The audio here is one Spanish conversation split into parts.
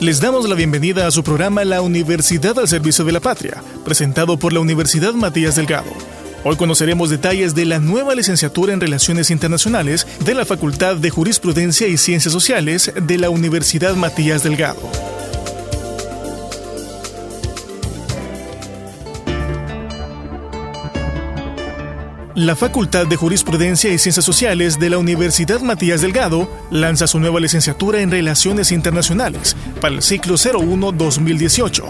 Les damos la bienvenida a su programa La Universidad al Servicio de la Patria, presentado por la Universidad Matías Delgado. Hoy conoceremos detalles de la nueva licenciatura en Relaciones Internacionales de la Facultad de Jurisprudencia y Ciencias Sociales de la Universidad Matías Delgado. La Facultad de Jurisprudencia y Ciencias Sociales de la Universidad Matías Delgado lanza su nueva licenciatura en Relaciones Internacionales para el ciclo 01-2018.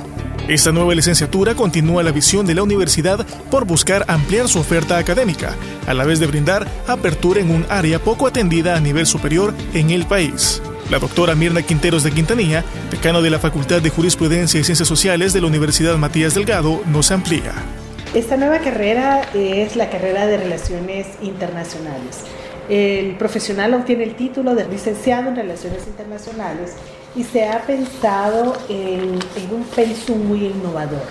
Esta nueva licenciatura continúa la visión de la universidad por buscar ampliar su oferta académica, a la vez de brindar apertura en un área poco atendida a nivel superior en el país. La doctora Mirna Quinteros de Quintanilla, decano de la Facultad de Jurisprudencia y Ciencias Sociales de la Universidad Matías Delgado, nos amplía. Esta nueva carrera es la carrera de Relaciones Internacionales. El profesional obtiene el título de licenciado en Relaciones Internacionales y se ha pensado en, un pensum muy innovador.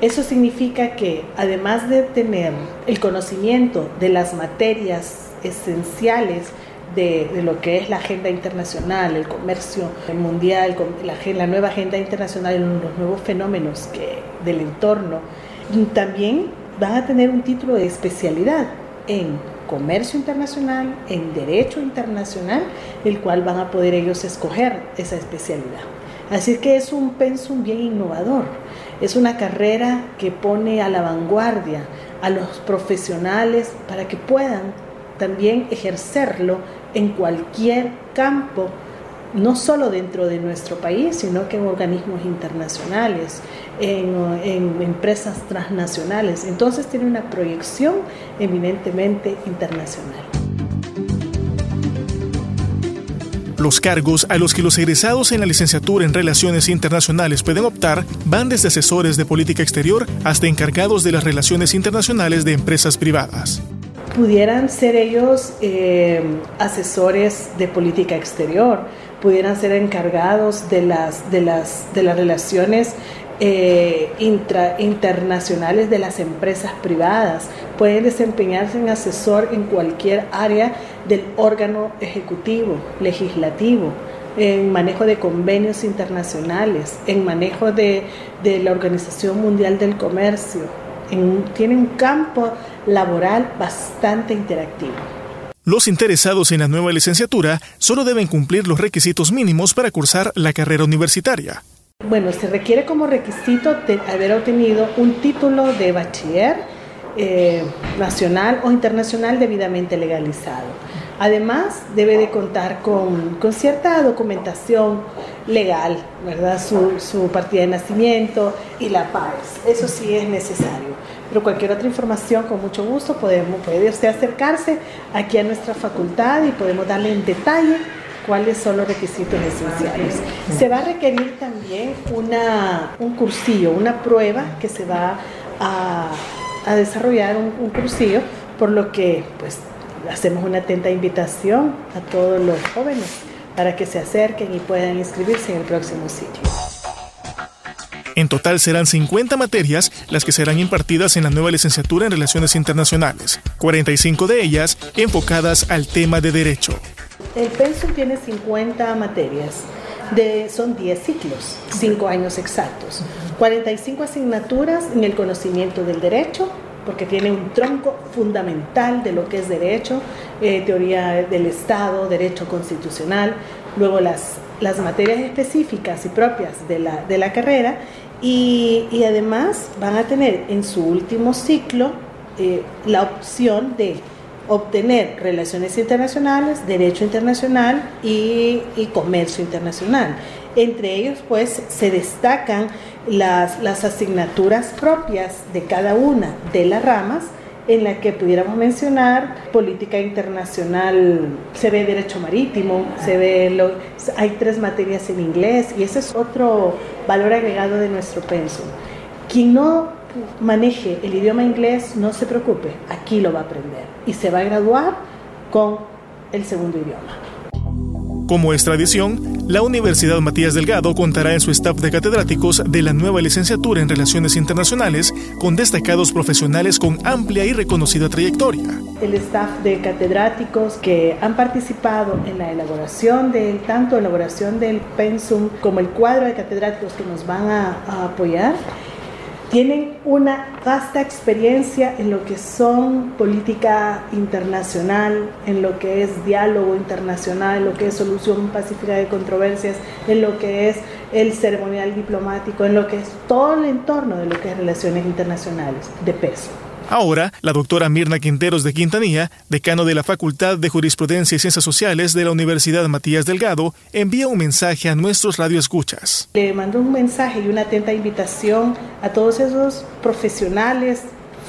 Eso significa que además de tener el conocimiento de las materias esenciales de, lo que es la agenda internacional, el comercio mundial, la, nueva agenda internacional, los nuevos fenómenos del entorno, también van a tener un título de especialidad en comercio internacional, en derecho internacional, el cual van a poder ellos escoger esa especialidad. Así que es un pensum bien innovador, es una carrera que pone a la vanguardia a los profesionales para que puedan también ejercerlo en cualquier campo no solo dentro de nuestro país, sino que en organismos internacionales, en, empresas transnacionales. Entonces tiene una proyección eminentemente internacional. Los cargos a los que los egresados en la licenciatura en Relaciones Internacionales pueden optar van desde asesores de política exterior hasta encargados de las relaciones internacionales de empresas privadas pudieran ser ellos eh, asesores de política exterior, pudieran ser encargados de las, de las, de las relaciones eh, internacionales de las empresas privadas, pueden desempeñarse en asesor en cualquier área del órgano ejecutivo, legislativo, en manejo de convenios internacionales, en manejo de, la Organización Mundial del Comercio. Tiene un campo laboral bastante interactivo. Los interesados en la nueva licenciatura solo deben cumplir los requisitos mínimos para cursar la carrera universitaria. Bueno, se requiere como requisito haber obtenido un título de bachiller eh, nacional o internacional debidamente legalizado. Además, debe de contar con, cierta documentación legal, ¿verdad? Su, su, partida de nacimiento y la PAES. Eso sí es necesario. Pero cualquier otra información, con mucho gusto, podemos, puede usted acercarse aquí a nuestra facultad y podemos darle en detalle cuáles son los requisitos esenciales. Se va a requerir también una, un cursillo, una prueba que se va a, a desarrollar un, un cursillo, por lo que pues hacemos una atenta invitación a todos los jóvenes para que se acerquen y puedan inscribirse en el próximo sitio. En total serán 50 materias las que serán impartidas en la nueva licenciatura en Relaciones Internacionales, 45 de ellas enfocadas al tema de derecho. El pensum tiene 50 materias, de, son 10 ciclos, 5 años exactos, 45 asignaturas en el conocimiento del derecho, porque tiene un tronco fundamental de lo que es derecho, eh, teoría del Estado, derecho constitucional, luego las, las materias específicas y propias de la, de la carrera y, y, además van a tener en su último ciclo eh, la opción de obtener relaciones internacionales, derecho internacional y, y comercio internacional. Entre ellos, pues, se destacan las, las asignaturas propias de cada una de las ramas en la que pudiéramos mencionar política internacional, se ve derecho marítimo, se ve lo, hay tres materias en inglés y ese es otro valor agregado de nuestro pensum. Quien no maneje el idioma inglés, no se preocupe, aquí lo va a aprender y se va a graduar con el segundo idioma. Como es tradición, la Universidad Matías Delgado contará en su staff de catedráticos de la nueva licenciatura en Relaciones Internacionales con destacados profesionales con amplia y reconocida trayectoria. El staff de catedráticos que han participado en la elaboración del, tanto elaboración del pensum como el cuadro de catedráticos que nos van a, a apoyar, tienen una vasta experiencia en lo que son política internacional, en lo que es diálogo internacional, en lo que es solución pacífica de controversias, en lo que es el ceremonial diplomático, en lo que es todo el entorno de lo que es relaciones internacionales de peso. Ahora, la doctora Mirna Quinteros de Quintanilla, decano de la Facultad de Jurisprudencia y Ciencias Sociales de la Universidad Matías Delgado, envía un mensaje a nuestros radioescuchas. Le mando un mensaje y una atenta invitación a todos esos profesionales,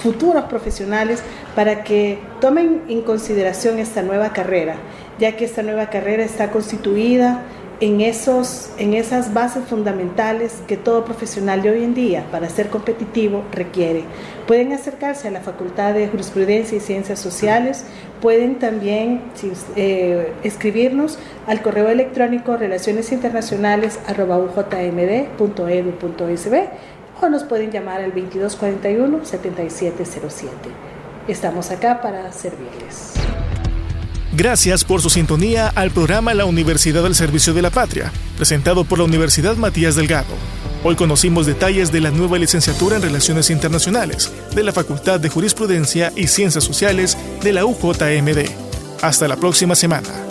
futuros profesionales, para que tomen en consideración esta nueva carrera, ya que esta nueva carrera está constituida en, esos, en esas bases fundamentales que todo profesional de hoy en día, para ser competitivo, requiere. Pueden acercarse a la Facultad de Jurisprudencia y Ciencias Sociales, pueden también eh, escribirnos al correo electrónico relacionesinternacionales.ujmd.edu.sb o nos pueden llamar al 2241-7707. Estamos acá para servirles. Gracias por su sintonía al programa La Universidad del Servicio de la Patria, presentado por la Universidad Matías Delgado. Hoy conocimos detalles de la nueva licenciatura en Relaciones Internacionales de la Facultad de Jurisprudencia y Ciencias Sociales de la UJMD. Hasta la próxima semana.